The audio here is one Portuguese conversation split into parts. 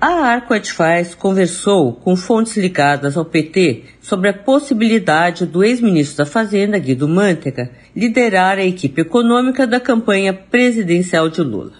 A Arco Advice conversou com fontes ligadas ao PT sobre a possibilidade do ex-ministro da Fazenda, Guido Mantega, liderar a equipe econômica da campanha presidencial de Lula.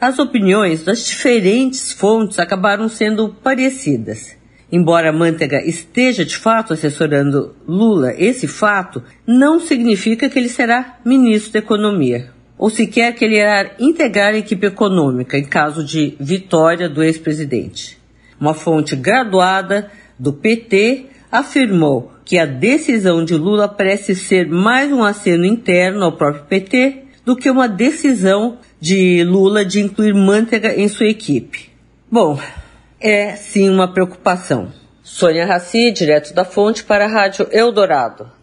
As opiniões das diferentes fontes acabaram sendo parecidas. Embora Mantega esteja de fato assessorando Lula, esse fato não significa que ele será ministro da Economia ou sequer que ele irá integrar a equipe econômica em caso de vitória do ex-presidente. Uma fonte graduada do PT afirmou que a decisão de Lula parece ser mais um aceno interno ao próprio PT do que uma decisão de Lula de incluir Manteiga em sua equipe. Bom, é sim uma preocupação. Sônia Raci, direto da fonte para a Rádio Eldorado.